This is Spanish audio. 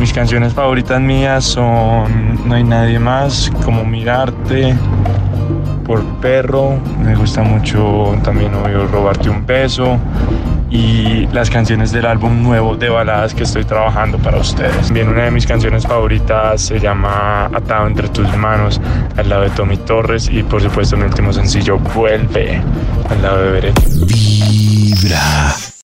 mis canciones favoritas mías son No hay nadie más, como Mirarte, por Perro, me gusta mucho también obvio Robarte un beso y las canciones del álbum nuevo de baladas que estoy trabajando para ustedes. También una de mis canciones favoritas se llama Atado entre tus manos al lado de Tommy Torres y por supuesto mi último sencillo Vuelve al lado de Beret.